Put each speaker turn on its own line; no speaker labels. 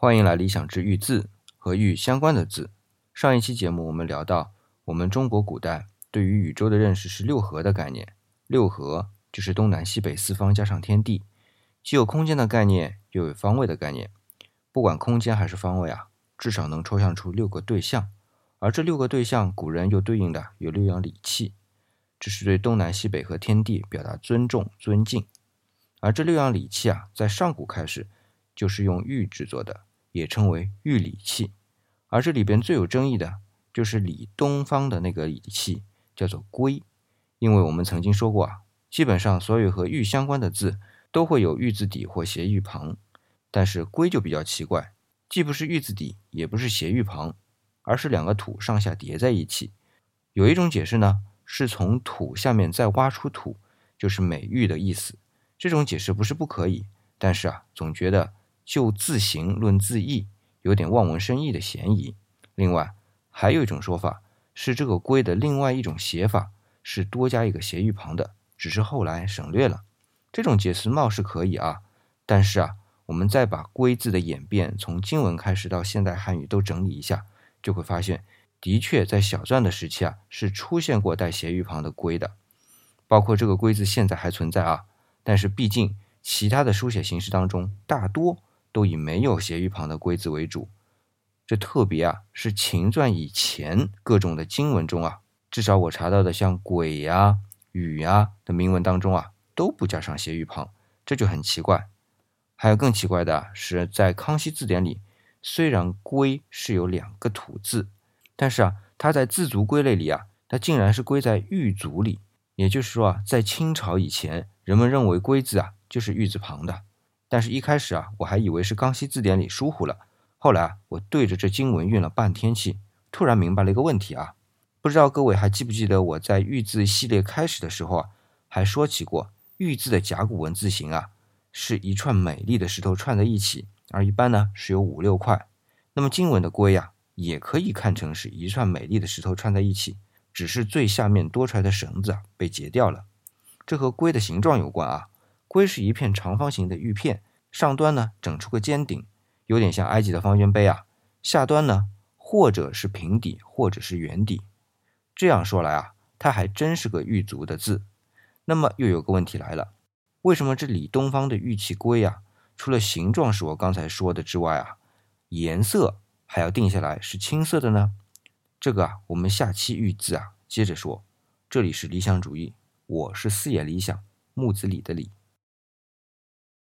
欢迎来理想之玉字和玉相关的字。上一期节目我们聊到，我们中国古代对于宇宙的认识是六合的概念。六合就是东南西北四方加上天地，既有空间的概念，又有方位的概念。不管空间还是方位啊，至少能抽象出六个对象。而这六个对象，古人又对应的有六样礼器，这是对东南西北和天地表达尊重尊敬。而这六样礼器啊，在上古开始就是用玉制作的。也称为玉礼器，而这里边最有争议的就是礼东方的那个礼器，叫做龟。因为我们曾经说过啊，基本上所有和玉相关的字都会有玉字底或斜玉旁，但是龟就比较奇怪，既不是玉字底，也不是斜玉旁，而是两个土上下叠在一起。有一种解释呢，是从土下面再挖出土，就是美玉的意思。这种解释不是不可以，但是啊，总觉得。就字形论字义，有点望文生义的嫌疑。另外，还有一种说法是，这个“龟”的另外一种写法是多加一个斜玉旁的，只是后来省略了。这种解释貌似可以啊，但是啊，我们再把“龟”字的演变从经文开始到现代汉语都整理一下，就会发现，的确在小篆的时期啊，是出现过带斜玉旁的“龟”的，包括这个“龟”字现在还存在啊。但是毕竟其他的书写形式当中，大多。都以没有斜玉旁的“龟”字为主，这特别啊是秦传以前各种的经文中啊，至少我查到的像“鬼”呀、“雨”呀的铭文当中啊，都不加上斜玉旁，这就很奇怪。还有更奇怪的是，在康熙字典里，虽然“龟”是有两个土字，但是啊，它在字族归类里啊，它竟然是归在玉族里。也就是说啊，在清朝以前，人们认为“龟”字啊就是玉字旁的。但是，一开始啊，我还以为是康熙字典里疏忽了。后来啊，我对着这经文运了半天气，突然明白了一个问题啊。不知道各位还记不记得我在玉字系列开始的时候啊，还说起过玉字的甲骨文字形啊，是一串美丽的石头串在一起，而一般呢是有五六块。那么经文的龟呀，也可以看成是一串美丽的石头串在一起，只是最下面多出来的绳子啊被截掉了。这和龟的形状有关啊。龟是一片长方形的玉片，上端呢整出个尖顶，有点像埃及的方尖碑啊。下端呢，或者是平底，或者是圆底。这样说来啊，它还真是个玉足的字。那么又有个问题来了，为什么这里东方的玉器龟啊，除了形状是我刚才说的之外啊，颜色还要定下来是青色的呢？这个啊，我们下期玉字啊接着说。这里是理想主义，我是四野理想木子李的李。